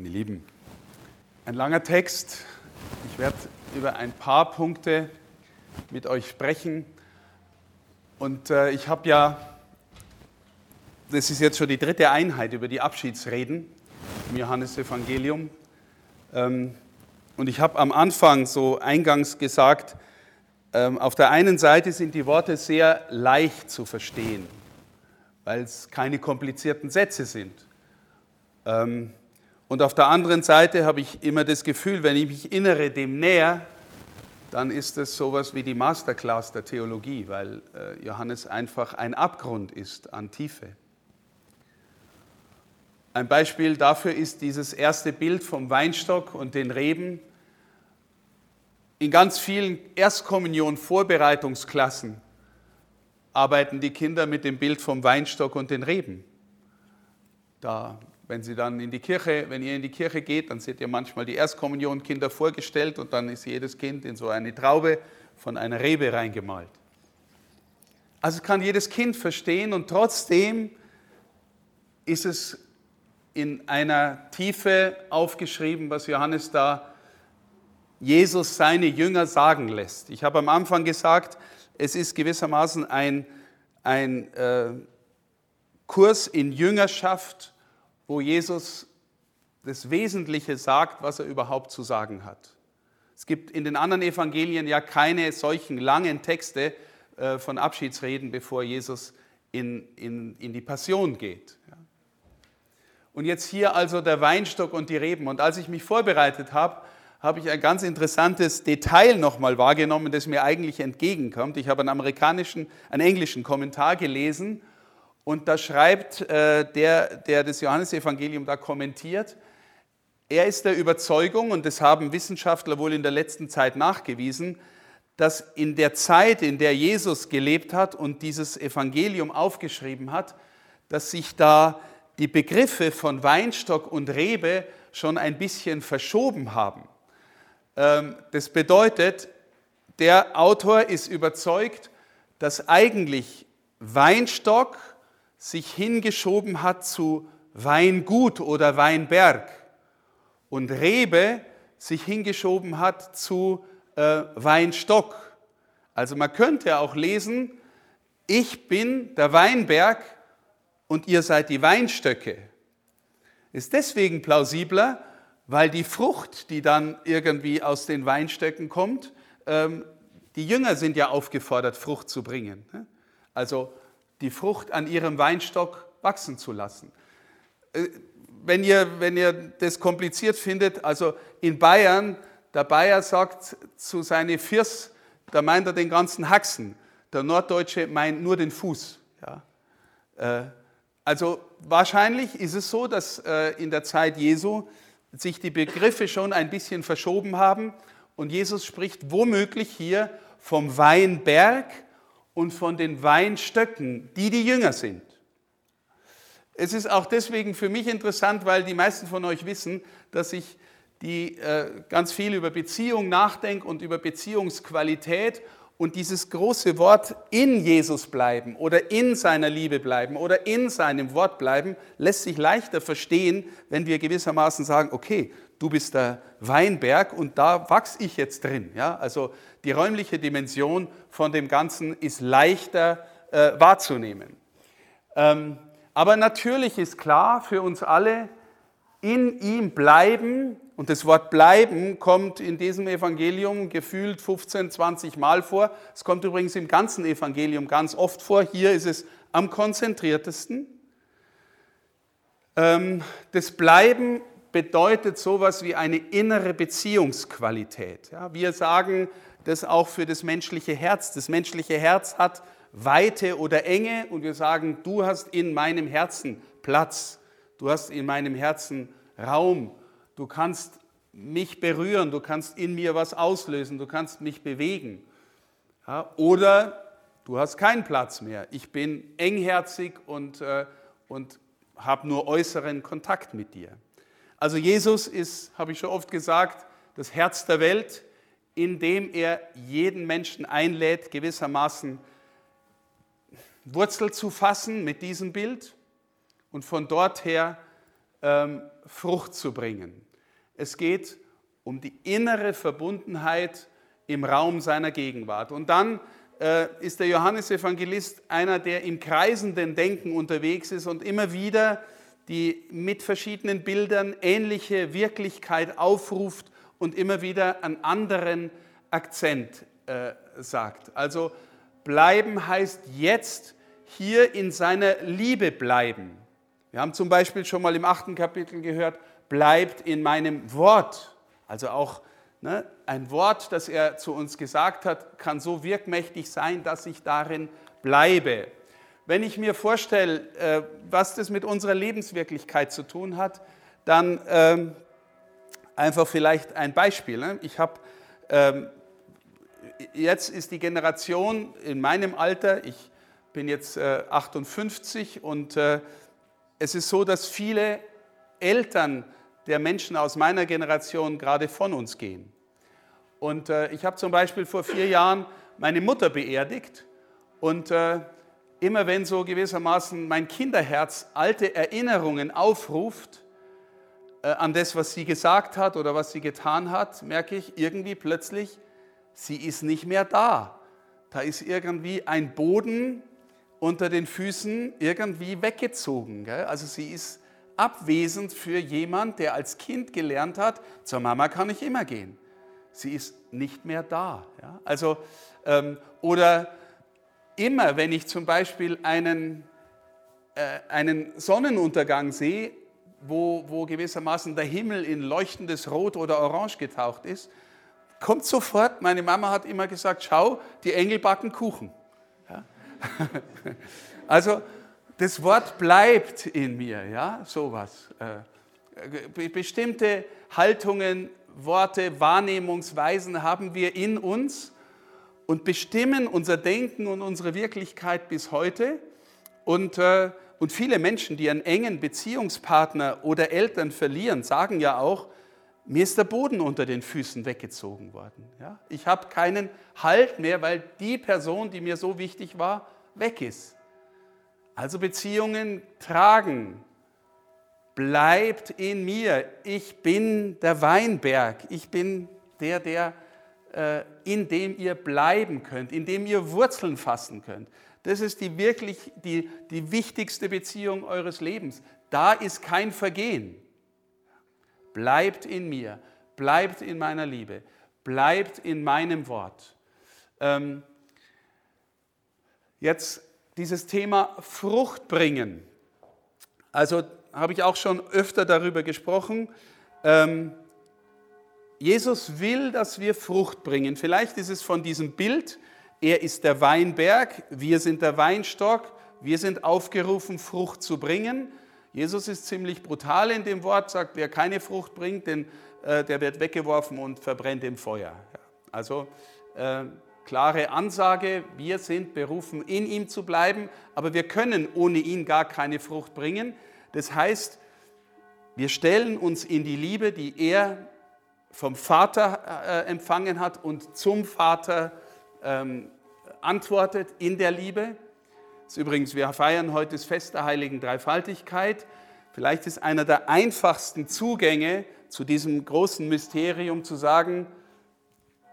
Meine Lieben, ein langer Text. Ich werde über ein paar Punkte mit euch sprechen. Und äh, ich habe ja, das ist jetzt schon die dritte Einheit über die Abschiedsreden im Johannesevangelium. Ähm, und ich habe am Anfang so eingangs gesagt, ähm, auf der einen Seite sind die Worte sehr leicht zu verstehen, weil es keine komplizierten Sätze sind. Ähm, und auf der anderen Seite habe ich immer das Gefühl, wenn ich mich innere dem näher, dann ist es sowas wie die Masterclass der Theologie, weil äh, Johannes einfach ein Abgrund ist an Tiefe. Ein Beispiel dafür ist dieses erste Bild vom Weinstock und den Reben. In ganz vielen Erstkommunion-Vorbereitungsklassen arbeiten die Kinder mit dem Bild vom Weinstock und den Reben. Da wenn Sie dann in die Kirche, wenn ihr in die Kirche geht, dann seht ihr manchmal die Erstkommunionkinder vorgestellt und dann ist jedes Kind in so eine Traube von einer Rebe reingemalt. Also kann jedes Kind verstehen und trotzdem ist es in einer Tiefe aufgeschrieben, was Johannes da Jesus seine Jünger sagen lässt. Ich habe am Anfang gesagt, es ist gewissermaßen ein, ein äh, Kurs in Jüngerschaft wo Jesus das Wesentliche sagt, was er überhaupt zu sagen hat. Es gibt in den anderen Evangelien ja keine solchen langen Texte äh, von Abschiedsreden, bevor Jesus in, in, in die Passion geht. Und jetzt hier also der Weinstock und die Reben. Und als ich mich vorbereitet habe, habe ich ein ganz interessantes Detail nochmal wahrgenommen, das mir eigentlich entgegenkommt. Ich habe einen amerikanischen, einen englischen Kommentar gelesen und da schreibt äh, der, der das Johannesevangelium da kommentiert, er ist der Überzeugung, und das haben Wissenschaftler wohl in der letzten Zeit nachgewiesen, dass in der Zeit, in der Jesus gelebt hat und dieses Evangelium aufgeschrieben hat, dass sich da die Begriffe von Weinstock und Rebe schon ein bisschen verschoben haben. Ähm, das bedeutet, der Autor ist überzeugt, dass eigentlich Weinstock sich hingeschoben hat zu Weingut oder Weinberg und Rebe sich hingeschoben hat zu äh, Weinstock. Also man könnte auch lesen, ich bin der Weinberg und ihr seid die Weinstöcke. Ist deswegen plausibler, weil die Frucht, die dann irgendwie aus den Weinstöcken kommt, ähm, die Jünger sind ja aufgefordert, Frucht zu bringen. Ne? Also die Frucht an ihrem Weinstock wachsen zu lassen. Äh, wenn ihr, wenn ihr das kompliziert findet, also in Bayern, der Bayer sagt zu seinen Firs, da meint er den ganzen Haxen. Der Norddeutsche meint nur den Fuß. Ja. Äh, also wahrscheinlich ist es so, dass äh, in der Zeit Jesu sich die Begriffe schon ein bisschen verschoben haben und Jesus spricht womöglich hier vom Weinberg und von den Weinstöcken, die die Jünger sind. Es ist auch deswegen für mich interessant, weil die meisten von euch wissen, dass ich die, äh, ganz viel über Beziehung nachdenke und über Beziehungsqualität und dieses große Wort in Jesus bleiben oder in seiner Liebe bleiben oder in seinem Wort bleiben, lässt sich leichter verstehen, wenn wir gewissermaßen sagen, okay, du bist der Weinberg und da wachse ich jetzt drin. Ja? Also die räumliche Dimension von dem Ganzen ist leichter äh, wahrzunehmen. Ähm, aber natürlich ist klar für uns alle, in ihm bleiben, und das Wort bleiben kommt in diesem Evangelium gefühlt 15, 20 Mal vor. Es kommt übrigens im ganzen Evangelium ganz oft vor. Hier ist es am konzentriertesten. Ähm, das Bleiben bedeutet sowas wie eine innere Beziehungsqualität. Wir sagen das auch für das menschliche Herz. Das menschliche Herz hat Weite oder Enge und wir sagen, du hast in meinem Herzen Platz, du hast in meinem Herzen Raum, du kannst mich berühren, du kannst in mir was auslösen, du kannst mich bewegen. Ja, oder du hast keinen Platz mehr. Ich bin engherzig und, äh, und habe nur äußeren Kontakt mit dir. Also Jesus ist, habe ich schon oft gesagt, das Herz der Welt, indem er jeden Menschen einlädt, gewissermaßen Wurzel zu fassen mit diesem Bild und von dort her ähm, Frucht zu bringen. Es geht um die innere Verbundenheit im Raum seiner Gegenwart. Und dann äh, ist der Johannesevangelist einer, der im kreisenden Denken unterwegs ist und immer wieder die mit verschiedenen Bildern ähnliche Wirklichkeit aufruft und immer wieder einen anderen Akzent äh, sagt. Also bleiben heißt jetzt hier in seiner Liebe bleiben. Wir haben zum Beispiel schon mal im achten Kapitel gehört, bleibt in meinem Wort. Also auch ne, ein Wort, das er zu uns gesagt hat, kann so wirkmächtig sein, dass ich darin bleibe. Wenn ich mir vorstelle, äh, was das mit unserer Lebenswirklichkeit zu tun hat, dann ähm, einfach vielleicht ein Beispiel. Ne? Ich habe ähm, jetzt ist die Generation in meinem Alter, ich bin jetzt 58 äh, und äh, es ist so, dass viele Eltern der Menschen aus meiner Generation gerade von uns gehen. Und ich habe zum Beispiel vor vier Jahren meine Mutter beerdigt und immer wenn so gewissermaßen mein Kinderherz alte Erinnerungen aufruft äh, an das, was sie gesagt hat oder was sie getan hat, merke ich irgendwie plötzlich, sie ist nicht mehr da. Da ist irgendwie ein Boden unter den Füßen irgendwie weggezogen. Gell? Also sie ist abwesend für jemand, der als Kind gelernt hat, zur Mama kann ich immer gehen. Sie ist nicht mehr da. Ja? Also, ähm, oder immer, wenn ich zum Beispiel einen, äh, einen Sonnenuntergang sehe, wo, wo gewissermaßen der Himmel in leuchtendes Rot oder Orange getaucht ist, kommt sofort, meine Mama hat immer gesagt, schau, die Engel backen Kuchen. Ja? also das Wort bleibt in mir, ja, sowas. Äh, bestimmte Haltungen, Worte, Wahrnehmungsweisen haben wir in uns und bestimmen unser Denken und unsere Wirklichkeit bis heute. Und, äh, und viele Menschen, die einen engen Beziehungspartner oder Eltern verlieren, sagen ja auch, mir ist der Boden unter den Füßen weggezogen worden. Ja? Ich habe keinen Halt mehr, weil die Person, die mir so wichtig war, weg ist. Also Beziehungen tragen. Bleibt in mir. Ich bin der Weinberg. Ich bin der, der äh, in dem ihr bleiben könnt, in dem ihr Wurzeln fassen könnt. Das ist die wirklich die, die wichtigste Beziehung eures Lebens. Da ist kein Vergehen. Bleibt in mir, bleibt in meiner Liebe, bleibt in meinem Wort. Ähm, jetzt dieses Thema Frucht bringen. Also habe ich auch schon öfter darüber gesprochen. Ähm, Jesus will, dass wir Frucht bringen. Vielleicht ist es von diesem Bild, er ist der Weinberg, wir sind der Weinstock, wir sind aufgerufen, Frucht zu bringen. Jesus ist ziemlich brutal in dem Wort, sagt, wer keine Frucht bringt, denn, äh, der wird weggeworfen und verbrennt im Feuer. Also äh, klare Ansage, wir sind berufen, in ihm zu bleiben, aber wir können ohne ihn gar keine Frucht bringen. Das heißt, wir stellen uns in die Liebe, die er vom Vater äh, empfangen hat und zum Vater ähm, antwortet in der Liebe. Das ist übrigens, wir feiern heute das Fest der heiligen Dreifaltigkeit. Vielleicht ist einer der einfachsten Zugänge zu diesem großen Mysterium zu sagen,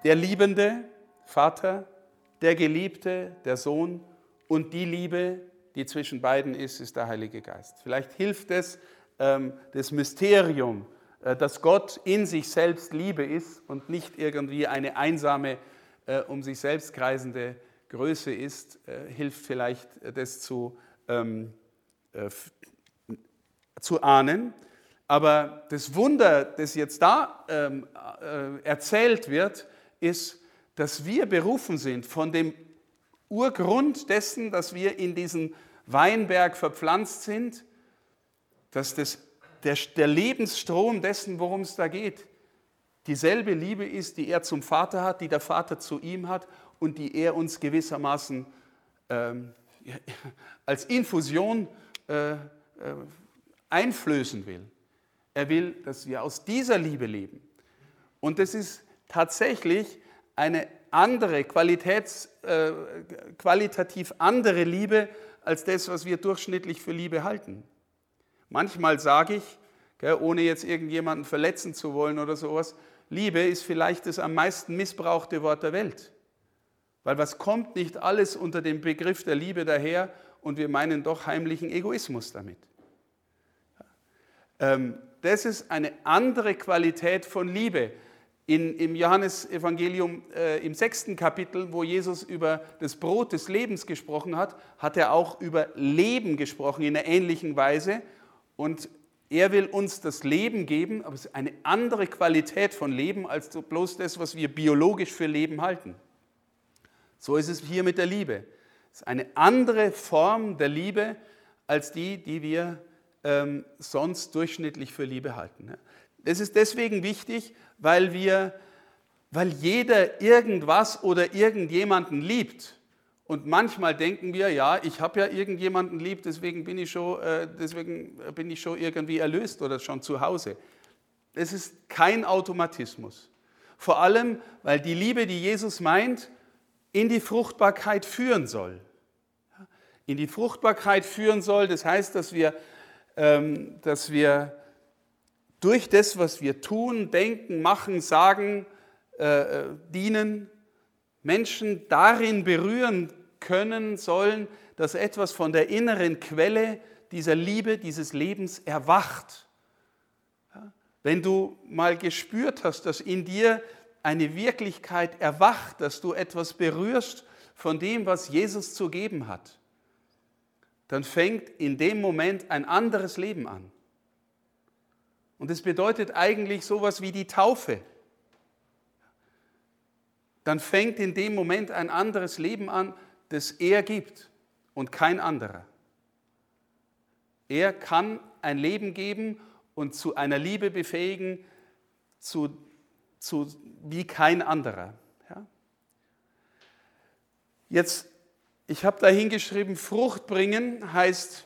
der liebende Vater, der Geliebte, der Sohn und die Liebe, die zwischen beiden ist, ist der Heilige Geist. Vielleicht hilft es, ähm, das Mysterium äh, dass Gott in sich selbst Liebe ist und nicht irgendwie eine einsame, äh, um sich selbst kreisende Größe ist, äh, hilft vielleicht das zu, ähm, zu ahnen. Aber das Wunder, das jetzt da ähm, erzählt wird, ist, dass wir berufen sind von dem Urgrund dessen, dass wir in diesen Weinberg verpflanzt sind, dass das der, der Lebensstrom dessen, worum es da geht, dieselbe Liebe ist, die er zum Vater hat, die der Vater zu ihm hat und die er uns gewissermaßen ähm, als Infusion äh, äh, einflößen will. Er will, dass wir aus dieser Liebe leben. Und das ist tatsächlich eine andere, Qualitäts, äh, qualitativ andere Liebe als das, was wir durchschnittlich für Liebe halten. Manchmal sage ich, ohne jetzt irgendjemanden verletzen zu wollen oder sowas. Liebe ist vielleicht das am meisten missbrauchte Wort der Welt. Weil was kommt nicht alles unter dem Begriff der Liebe daher und wir meinen doch heimlichen Egoismus damit. Ähm, das ist eine andere Qualität von Liebe. In, Im Johannesevangelium äh, im sechsten Kapitel, wo Jesus über das Brot des Lebens gesprochen hat, hat er auch über Leben gesprochen in einer ähnlichen Weise. Und er will uns das Leben geben, aber es ist eine andere Qualität von Leben als bloß das, was wir biologisch für Leben halten. So ist es hier mit der Liebe. Es ist eine andere Form der Liebe als die, die wir ähm, sonst durchschnittlich für Liebe halten. Das ist deswegen wichtig, weil wir, weil jeder irgendwas oder irgendjemanden liebt. Und manchmal denken wir, ja, ich habe ja irgendjemanden lieb, deswegen bin, ich schon, äh, deswegen bin ich schon irgendwie erlöst oder schon zu Hause. Es ist kein Automatismus. Vor allem, weil die Liebe, die Jesus meint, in die Fruchtbarkeit führen soll. In die Fruchtbarkeit führen soll, das heißt, dass wir, ähm, dass wir durch das, was wir tun, denken, machen, sagen, äh, äh, dienen, Menschen darin berühren können sollen, dass etwas von der inneren Quelle dieser Liebe, dieses Lebens erwacht. Wenn du mal gespürt hast, dass in dir eine Wirklichkeit erwacht, dass du etwas berührst von dem, was Jesus zu geben hat, dann fängt in dem Moment ein anderes Leben an. Und es bedeutet eigentlich sowas wie die Taufe. Dann fängt in dem Moment ein anderes Leben an, das er gibt und kein anderer. Er kann ein Leben geben und zu einer Liebe befähigen, zu, zu, wie kein anderer. Ja? Jetzt, ich habe da hingeschrieben, Frucht bringen heißt,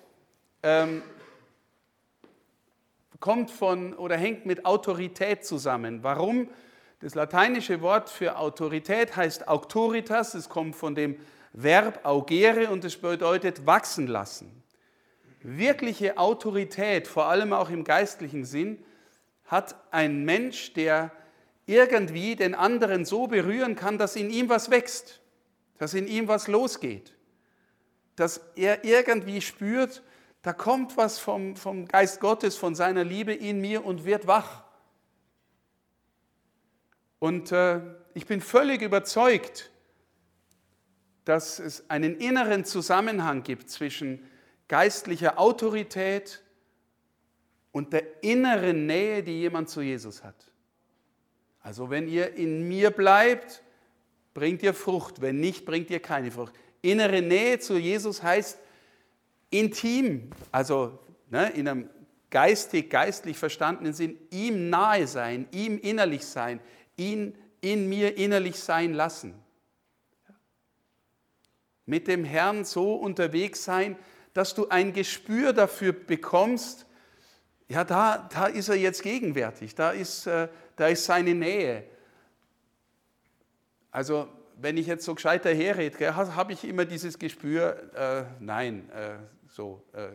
ähm, kommt von oder hängt mit Autorität zusammen. Warum? Das lateinische Wort für Autorität heißt auctoritas, es kommt von dem Verb augere und es bedeutet wachsen lassen. Wirkliche Autorität, vor allem auch im geistlichen Sinn, hat ein Mensch, der irgendwie den anderen so berühren kann, dass in ihm was wächst, dass in ihm was losgeht, dass er irgendwie spürt, da kommt was vom, vom Geist Gottes, von seiner Liebe in mir und wird wach. Und äh, ich bin völlig überzeugt, dass es einen inneren Zusammenhang gibt zwischen geistlicher Autorität und der inneren Nähe, die jemand zu Jesus hat. Also wenn ihr in mir bleibt, bringt ihr Frucht, wenn nicht, bringt ihr keine Frucht. Innere Nähe zu Jesus heißt intim, also ne, in einem geistig, geistlich verstandenen Sinn, ihm nahe sein, ihm innerlich sein, ihn in mir innerlich sein lassen. Mit dem Herrn so unterwegs sein, dass du ein Gespür dafür bekommst, ja, da, da ist er jetzt gegenwärtig, da ist, äh, da ist seine Nähe. Also, wenn ich jetzt so gescheiter herrede, habe ich immer dieses Gespür, äh, nein, äh, so, äh,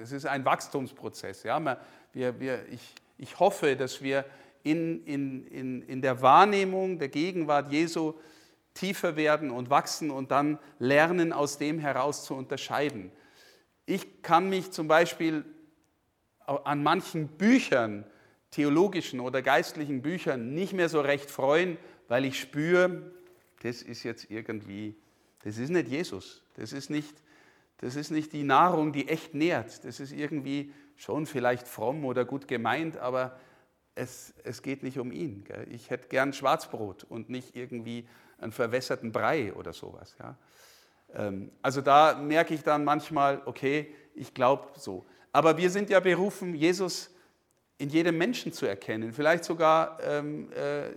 es ist ein Wachstumsprozess. Ja? Wir, wir, ich, ich hoffe, dass wir in, in, in, in der Wahrnehmung der Gegenwart Jesu tiefer werden und wachsen und dann lernen, aus dem heraus zu unterscheiden. Ich kann mich zum Beispiel an manchen Büchern, theologischen oder geistlichen Büchern, nicht mehr so recht freuen, weil ich spüre, das ist jetzt irgendwie, das ist nicht Jesus, das ist nicht, das ist nicht die Nahrung, die echt nährt, das ist irgendwie schon vielleicht fromm oder gut gemeint, aber es, es geht nicht um ihn. Gell? Ich hätte gern Schwarzbrot und nicht irgendwie einen verwässerten Brei oder sowas. Ja? Ähm, also da merke ich dann manchmal, okay, ich glaube so. Aber wir sind ja berufen, Jesus in jedem Menschen zu erkennen, vielleicht sogar ähm, äh,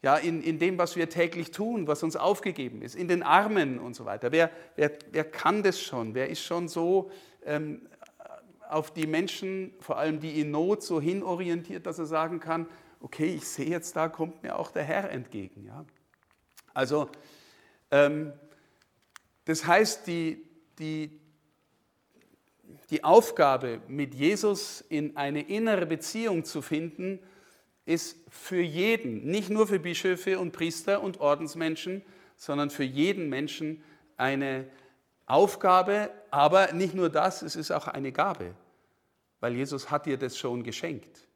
ja, in, in dem, was wir täglich tun, was uns aufgegeben ist, in den Armen und so weiter. Wer, wer, wer kann das schon? Wer ist schon so ähm, auf die Menschen, vor allem die in Not, so hinorientiert, dass er sagen kann, okay, ich sehe jetzt, da kommt mir auch der Herr entgegen. Ja? Also, ähm, das heißt, die, die, die Aufgabe, mit Jesus in eine innere Beziehung zu finden, ist für jeden, nicht nur für Bischöfe und Priester und Ordensmenschen, sondern für jeden Menschen eine Aufgabe, aber nicht nur das, es ist auch eine Gabe, weil Jesus hat dir das schon geschenkt.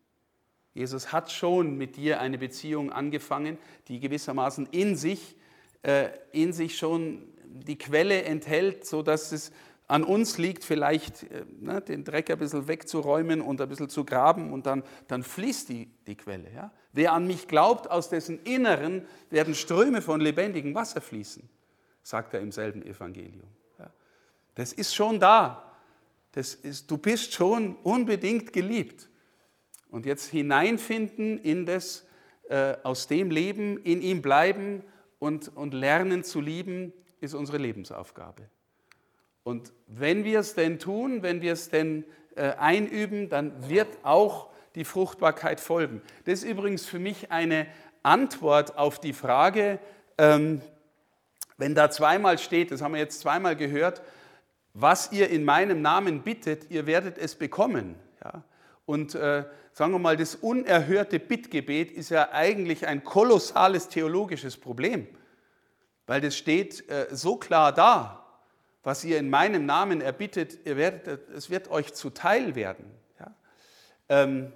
Jesus hat schon mit dir eine Beziehung angefangen, die gewissermaßen in sich, äh, in sich schon die Quelle enthält, sodass es an uns liegt, vielleicht äh, ne, den Dreck ein bisschen wegzuräumen und ein bisschen zu graben und dann, dann fließt die, die Quelle. Ja? Wer an mich glaubt, aus dessen Inneren werden Ströme von lebendigem Wasser fließen, sagt er im selben Evangelium. Ja? Das ist schon da. Das ist, du bist schon unbedingt geliebt. Und jetzt hineinfinden in das, äh, aus dem Leben, in ihm bleiben und, und lernen zu lieben, ist unsere Lebensaufgabe. Und wenn wir es denn tun, wenn wir es denn äh, einüben, dann wird auch die Fruchtbarkeit folgen. Das ist übrigens für mich eine Antwort auf die Frage, ähm, wenn da zweimal steht, das haben wir jetzt zweimal gehört, was ihr in meinem Namen bittet, ihr werdet es bekommen. Ja? Und äh, sagen wir mal, das unerhörte Bittgebet ist ja eigentlich ein kolossales theologisches Problem, weil das steht äh, so klar da, was ihr in meinem Namen erbittet, ihr werdet, es wird euch zuteil werden. Ja? Ähm,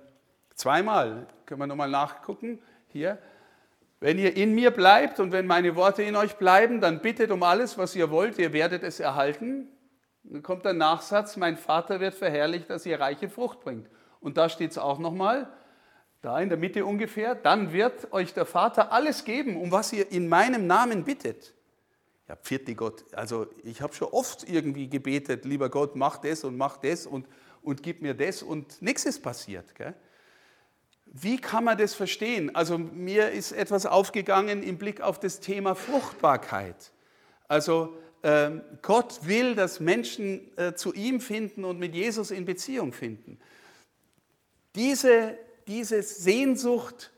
zweimal, können wir nochmal nachgucken, hier. Wenn ihr in mir bleibt und wenn meine Worte in euch bleiben, dann bittet um alles, was ihr wollt, ihr werdet es erhalten. Dann kommt der Nachsatz, mein Vater wird verherrlicht, dass ihr reiche Frucht bringt. Und da steht es auch nochmal, da in der Mitte ungefähr, dann wird euch der Vater alles geben, um was ihr in meinem Namen bittet. Ja, pfiat Gott. Also ich habe schon oft irgendwie gebetet, lieber Gott, mach das und mach das und, und gib mir das und nichts ist passiert. Gell? Wie kann man das verstehen? Also mir ist etwas aufgegangen im Blick auf das Thema Fruchtbarkeit. Also ähm, Gott will, dass Menschen äh, zu ihm finden und mit Jesus in Beziehung finden. Diese, diese Sehnsucht,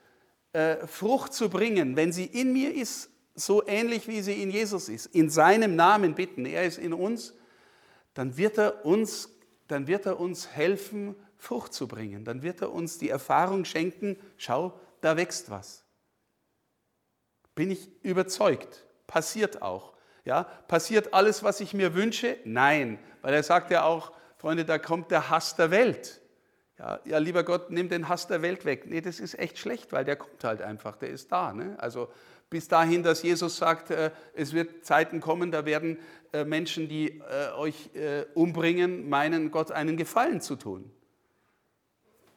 äh, Frucht zu bringen, wenn sie in mir ist, so ähnlich wie sie in Jesus ist, in seinem Namen bitten, er ist in uns, dann wird er uns, dann wird er uns helfen, Frucht zu bringen. Dann wird er uns die Erfahrung schenken, schau, da wächst was. Bin ich überzeugt. Passiert auch. Ja, passiert alles, was ich mir wünsche? Nein, weil er sagt ja auch, Freunde, da kommt der Hass der Welt. Ja, ja, lieber Gott, nimm den Hass der Welt weg. Nee, das ist echt schlecht, weil der kommt halt einfach, der ist da. Ne? Also bis dahin, dass Jesus sagt, äh, es wird Zeiten kommen, da werden äh, Menschen, die äh, euch umbringen, meinen, Gott einen Gefallen zu tun.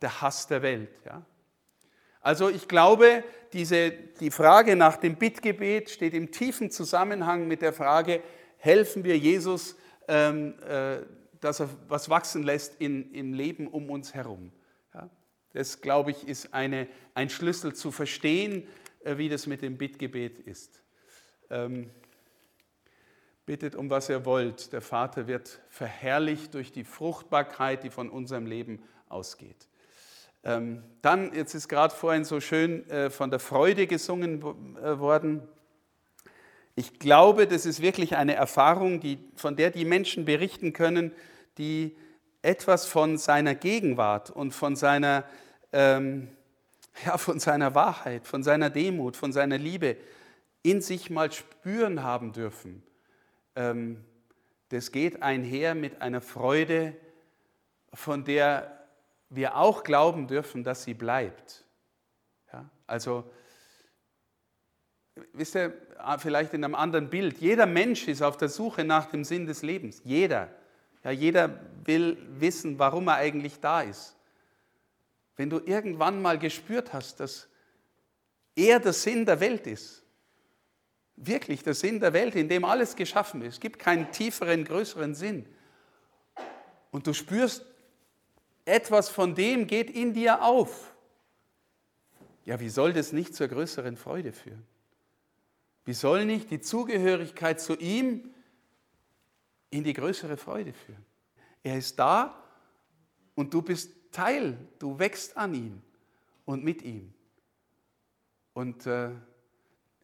Der Hass der Welt. Ja? Also ich glaube, diese, die Frage nach dem Bittgebet steht im tiefen Zusammenhang mit der Frage, helfen wir Jesus, ähm, dass er was wachsen lässt in, im Leben um uns herum. Ja? Das, glaube ich, ist eine, ein Schlüssel zu verstehen, äh, wie das mit dem Bittgebet ist. Ähm, bittet um was ihr wollt. Der Vater wird verherrlicht durch die Fruchtbarkeit, die von unserem Leben ausgeht. Ähm, dann, jetzt ist gerade vorhin so schön äh, von der Freude gesungen äh, worden. Ich glaube, das ist wirklich eine Erfahrung, die, von der die Menschen berichten können, die etwas von seiner Gegenwart und von seiner ähm, ja, von seiner Wahrheit, von seiner Demut, von seiner Liebe in sich mal spüren haben dürfen. Ähm, das geht einher mit einer Freude, von der wir auch glauben dürfen, dass sie bleibt. Ja, also, wisst ihr, ah, vielleicht in einem anderen Bild, jeder Mensch ist auf der Suche nach dem Sinn des Lebens. Jeder. Ja, jeder will wissen, warum er eigentlich da ist. Wenn du irgendwann mal gespürt hast, dass er der Sinn der Welt ist, wirklich der Sinn der Welt, in dem alles geschaffen ist, gibt keinen tieferen, größeren Sinn. Und du spürst, etwas von dem geht in dir auf. Ja, wie soll das nicht zur größeren Freude führen? Wie soll nicht die Zugehörigkeit zu ihm in die größere Freude führen? Er ist da und du bist Teil, du wächst an ihm und mit ihm. Und äh,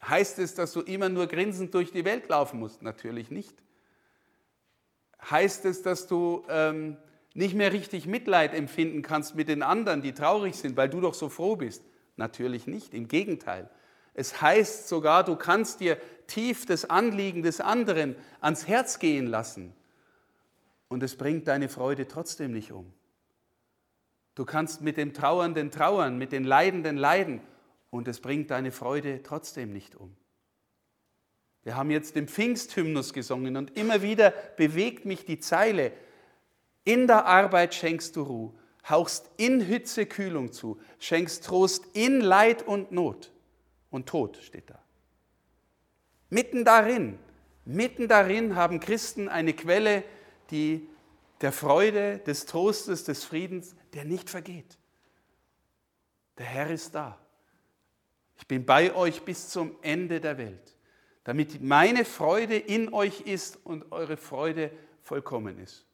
heißt es, dass du immer nur grinsend durch die Welt laufen musst? Natürlich nicht. Heißt es, dass du ähm, nicht mehr richtig Mitleid empfinden kannst mit den anderen, die traurig sind, weil du doch so froh bist. Natürlich nicht, im Gegenteil. Es heißt sogar, du kannst dir tief das Anliegen des anderen ans Herz gehen lassen und es bringt deine Freude trotzdem nicht um. Du kannst mit dem Trauernden trauern, mit den Leidenden leiden und es bringt deine Freude trotzdem nicht um. Wir haben jetzt den Pfingsthymnus gesungen und immer wieder bewegt mich die Zeile, in der Arbeit schenkst du Ruhe, hauchst in Hitze Kühlung zu, schenkst Trost in Leid und Not. Und Tod steht da. Mitten darin, mitten darin haben Christen eine Quelle, die der Freude, des Trostes, des Friedens, der nicht vergeht. Der Herr ist da. Ich bin bei euch bis zum Ende der Welt, damit meine Freude in euch ist und eure Freude vollkommen ist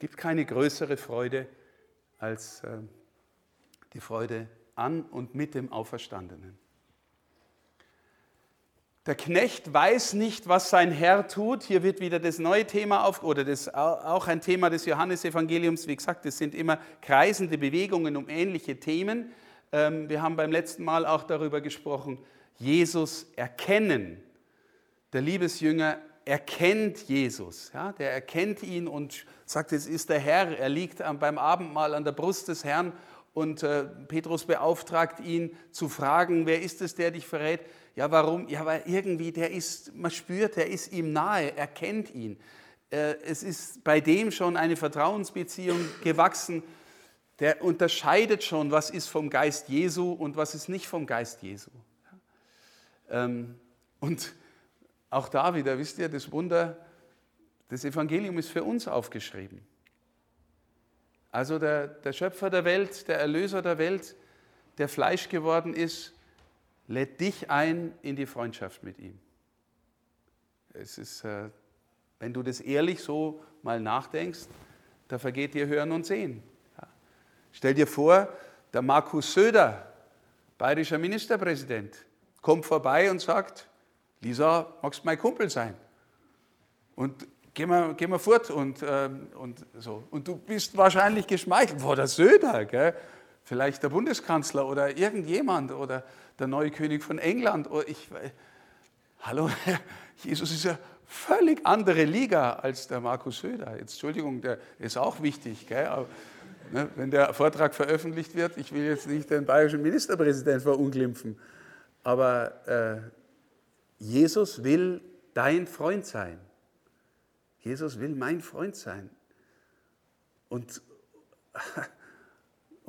gibt keine größere Freude als äh, die Freude an und mit dem Auferstandenen. Der Knecht weiß nicht, was sein Herr tut. Hier wird wieder das neue Thema auf, oder das, auch ein Thema des Johannesevangeliums. Wie gesagt, es sind immer kreisende Bewegungen um ähnliche Themen. Ähm, wir haben beim letzten Mal auch darüber gesprochen, Jesus erkennen. Der Liebesjünger erkennt Jesus. Ja, der erkennt ihn und sagt, es ist der Herr. Er liegt beim Abendmahl an der Brust des Herrn und äh, Petrus beauftragt ihn zu fragen, wer ist es, der dich verrät? Ja, warum? Ja, weil irgendwie der ist, man spürt, er ist ihm nahe, er kennt ihn. Äh, es ist bei dem schon eine Vertrauensbeziehung gewachsen. Der unterscheidet schon, was ist vom Geist Jesu und was ist nicht vom Geist Jesu. Ähm, und auch da wieder, wisst ihr, das Wunder, das Evangelium ist für uns aufgeschrieben. Also der, der Schöpfer der Welt, der Erlöser der Welt, der Fleisch geworden ist, lädt dich ein in die Freundschaft mit ihm. Es ist, äh, wenn du das ehrlich so mal nachdenkst, da vergeht dir Hören und Sehen. Stell dir vor, der Markus Söder, bayerischer Ministerpräsident, kommt vorbei und sagt, Lisa, magst du mein Kumpel sein? Und gehen wir, gehen wir fort und, ähm, und so. Und du bist wahrscheinlich geschmeichelt. Boah, der Söder, gell? Vielleicht der Bundeskanzler oder irgendjemand oder der neue König von England. Oder ich, hallo, Jesus ist ja völlig andere Liga als der Markus Söder. Jetzt, Entschuldigung, der ist auch wichtig. Gell? Aber, ne, wenn der Vortrag veröffentlicht wird, ich will jetzt nicht den bayerischen Ministerpräsidenten verunglimpfen, aber äh, Jesus will dein Freund sein. Jesus will mein Freund sein. Und,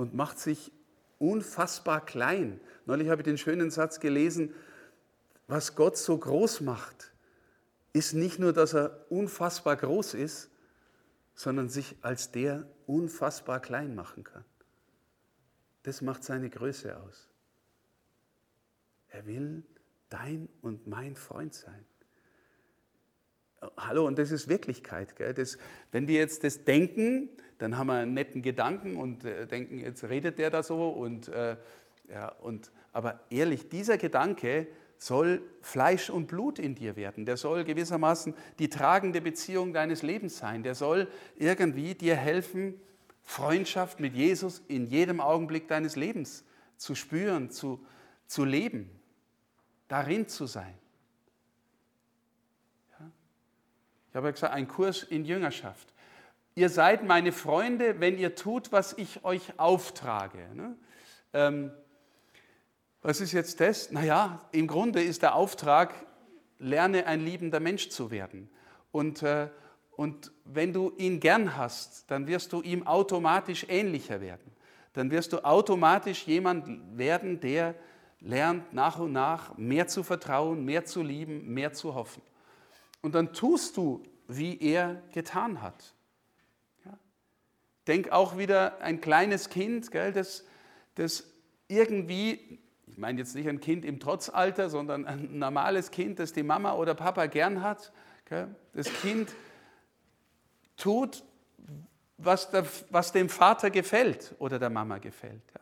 und macht sich unfassbar klein. Neulich habe ich den schönen Satz gelesen, was Gott so groß macht, ist nicht nur, dass er unfassbar groß ist, sondern sich als der unfassbar klein machen kann. Das macht seine Größe aus. Er will dein und mein Freund sein. Hallo, und das ist Wirklichkeit. Das, wenn wir jetzt das denken, dann haben wir einen netten Gedanken und äh, denken, jetzt redet der da so. Und, äh, ja, und, aber ehrlich, dieser Gedanke soll Fleisch und Blut in dir werden. Der soll gewissermaßen die tragende Beziehung deines Lebens sein. Der soll irgendwie dir helfen, Freundschaft mit Jesus in jedem Augenblick deines Lebens zu spüren, zu, zu leben darin zu sein. Ich habe ja gesagt, ein Kurs in Jüngerschaft. Ihr seid meine Freunde, wenn ihr tut, was ich euch auftrage. Ne? Ähm, was ist jetzt das? Naja, im Grunde ist der Auftrag, lerne ein liebender Mensch zu werden. Und, äh, und wenn du ihn gern hast, dann wirst du ihm automatisch ähnlicher werden. Dann wirst du automatisch jemand werden, der lernt nach und nach mehr zu vertrauen, mehr zu lieben, mehr zu hoffen. Und dann tust du, wie er getan hat. Denk auch wieder ein kleines Kind, gell, das, das irgendwie, ich meine jetzt nicht ein Kind im Trotzalter, sondern ein normales Kind, das die Mama oder Papa gern hat. Gell? Das Kind tut, was, der, was dem Vater gefällt oder der Mama gefällt. Ja?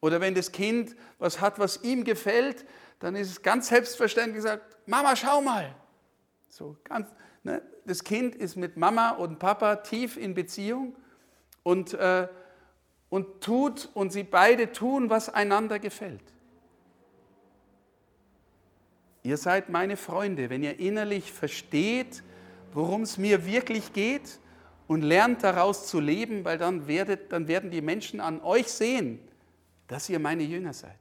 Oder wenn das Kind was hat, was ihm gefällt, dann ist es ganz selbstverständlich gesagt, Mama, schau mal. So ganz Ne? Das Kind ist mit Mama und Papa tief in Beziehung und, äh, und tut und sie beide tun, was einander gefällt. Ihr seid meine Freunde, wenn ihr innerlich versteht, worum es mir wirklich geht und lernt daraus zu leben, weil dann, werdet, dann werden die Menschen an euch sehen, dass ihr meine Jünger seid.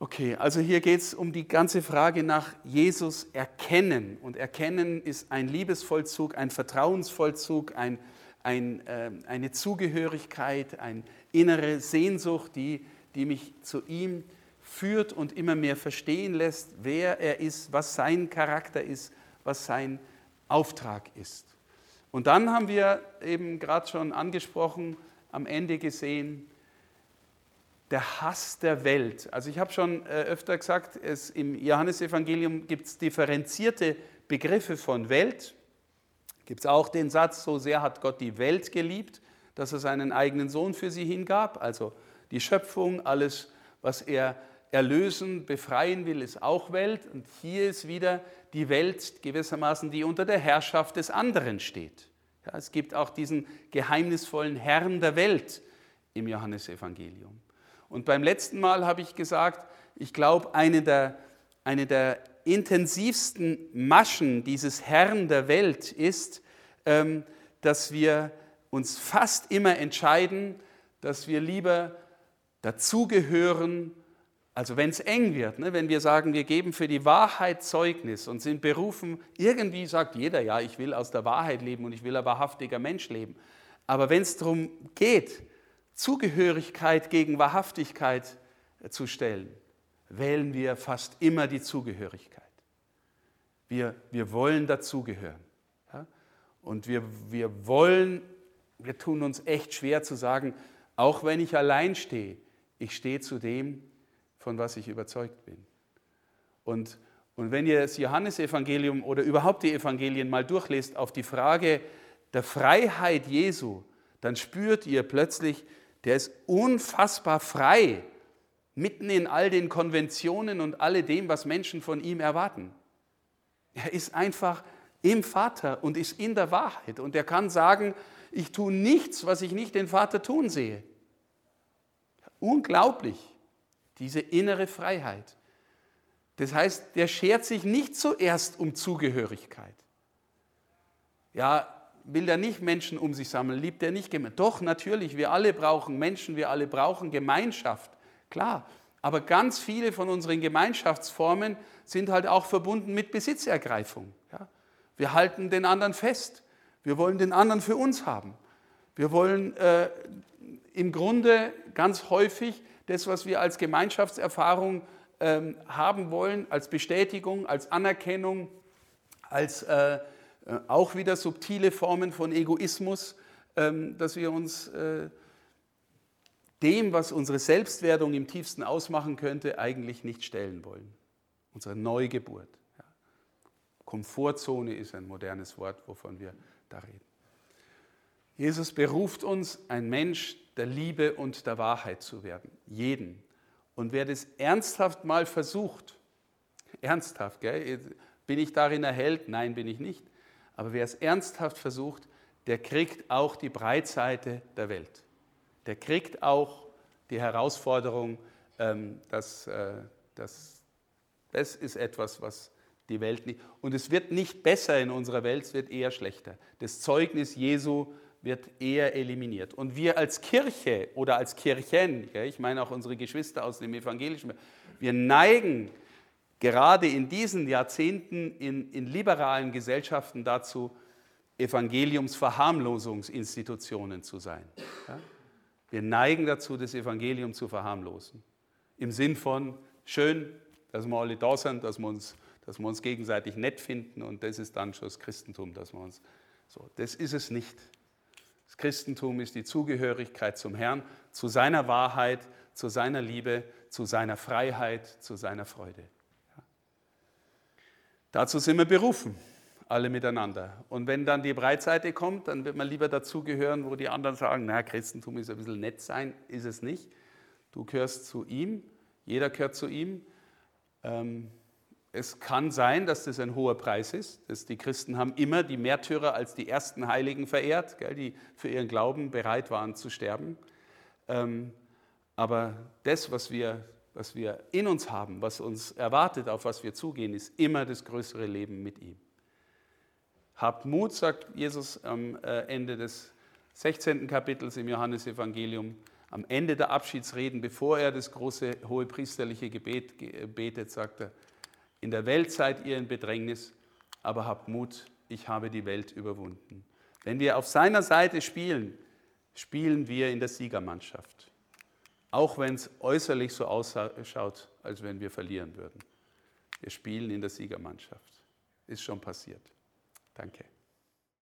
Okay, also hier geht es um die ganze Frage nach Jesus erkennen. Und erkennen ist ein Liebesvollzug, ein Vertrauensvollzug, ein, ein, äh, eine Zugehörigkeit, eine innere Sehnsucht, die, die mich zu ihm führt und immer mehr verstehen lässt, wer er ist, was sein Charakter ist, was sein Auftrag ist. Und dann haben wir eben gerade schon angesprochen, am Ende gesehen, der Hass der Welt. Also ich habe schon äh, öfter gesagt, es, im Johannesevangelium gibt es differenzierte Begriffe von Welt. Gibt es auch den Satz, so sehr hat Gott die Welt geliebt, dass er seinen eigenen Sohn für sie hingab. Also die Schöpfung, alles, was er erlösen, befreien will, ist auch Welt. Und hier ist wieder die Welt gewissermaßen, die unter der Herrschaft des anderen steht. Ja, es gibt auch diesen geheimnisvollen Herrn der Welt im Johannesevangelium. Und beim letzten Mal habe ich gesagt, ich glaube, eine der, eine der intensivsten Maschen dieses Herrn der Welt ist, ähm, dass wir uns fast immer entscheiden, dass wir lieber dazugehören, also wenn es eng wird, ne, wenn wir sagen, wir geben für die Wahrheit Zeugnis und sind berufen, irgendwie sagt jeder, ja, ich will aus der Wahrheit leben und ich will ein wahrhaftiger Mensch leben. Aber wenn es darum geht, Zugehörigkeit gegen Wahrhaftigkeit zu stellen, wählen wir fast immer die Zugehörigkeit. Wir, wir wollen dazugehören. Ja? Und wir, wir wollen, wir tun uns echt schwer zu sagen, auch wenn ich allein stehe, ich stehe zu dem, von was ich überzeugt bin. Und, und wenn ihr das Johannesevangelium oder überhaupt die Evangelien mal durchlest auf die Frage der Freiheit Jesu, dann spürt ihr plötzlich, der ist unfassbar frei, mitten in all den Konventionen und alledem, was Menschen von ihm erwarten. Er ist einfach im Vater und ist in der Wahrheit. Und er kann sagen, ich tue nichts, was ich nicht den Vater tun sehe. Unglaublich, diese innere Freiheit. Das heißt, der schert sich nicht zuerst um Zugehörigkeit. Ja, will er nicht Menschen um sich sammeln, liebt er nicht Gemeinschaft. Doch, natürlich, wir alle brauchen Menschen, wir alle brauchen Gemeinschaft, klar. Aber ganz viele von unseren Gemeinschaftsformen sind halt auch verbunden mit Besitzergreifung. Ja? Wir halten den anderen fest. Wir wollen den anderen für uns haben. Wir wollen äh, im Grunde ganz häufig das, was wir als Gemeinschaftserfahrung ähm, haben wollen, als Bestätigung, als Anerkennung, als äh, auch wieder subtile Formen von Egoismus, ähm, dass wir uns äh, dem, was unsere Selbstwertung im tiefsten ausmachen könnte, eigentlich nicht stellen wollen. Unsere Neugeburt. Komfortzone ist ein modernes Wort, wovon wir da reden. Jesus beruft uns, ein Mensch der Liebe und der Wahrheit zu werden. Jeden. Und wer das ernsthaft mal versucht, ernsthaft, gell? bin ich darin erhellt? Nein, bin ich nicht. Aber wer es ernsthaft versucht, der kriegt auch die Breitseite der Welt. Der kriegt auch die Herausforderung, ähm, dass, äh, dass das ist etwas, was die Welt nicht. Und es wird nicht besser in unserer Welt, es wird eher schlechter. Das Zeugnis Jesu wird eher eliminiert. Und wir als Kirche oder als Kirchen, ich meine auch unsere Geschwister aus dem Evangelischen, wir neigen gerade in diesen Jahrzehnten in, in liberalen Gesellschaften dazu, Evangeliumsverharmlosungsinstitutionen zu sein. Ja? Wir neigen dazu, das Evangelium zu verharmlosen. Im Sinn von, schön, dass wir alle da sind, dass wir uns, dass wir uns gegenseitig nett finden und das ist dann schon das Christentum, dass wir uns. So, das ist es nicht. Das Christentum ist die Zugehörigkeit zum Herrn, zu seiner Wahrheit, zu seiner Liebe, zu seiner Freiheit, zu seiner Freude. Dazu sind wir berufen, alle miteinander. Und wenn dann die Breitseite kommt, dann wird man lieber dazugehören, wo die anderen sagen, na, Christentum ist ein bisschen nett sein, ist es nicht. Du gehörst zu ihm, jeder gehört zu ihm. Ähm, Es kann sein, dass das ein hoher Preis ist. Dass die Christen haben immer die Märtyrer als die ersten Heiligen verehrt, gell, die für ihren Glauben bereit waren zu sterben. Ähm, aber das, was wir, was wir in uns haben, was uns erwartet, auf was wir zugehen, ist immer das größere Leben mit ihm. Habt Mut, sagt Jesus am äh, Ende des 16. Kapitels im Johannesevangelium, am Ende der Abschiedsreden, bevor er das große hohepriesterliche Gebet betet, sagt er, in der Welt seid ihr in Bedrängnis, aber habt Mut, ich habe die Welt überwunden. Wenn wir auf seiner Seite spielen, spielen wir in der Siegermannschaft. Auch wenn es äußerlich so ausschaut, als wenn wir verlieren würden. Wir spielen in der Siegermannschaft. Ist schon passiert. Danke.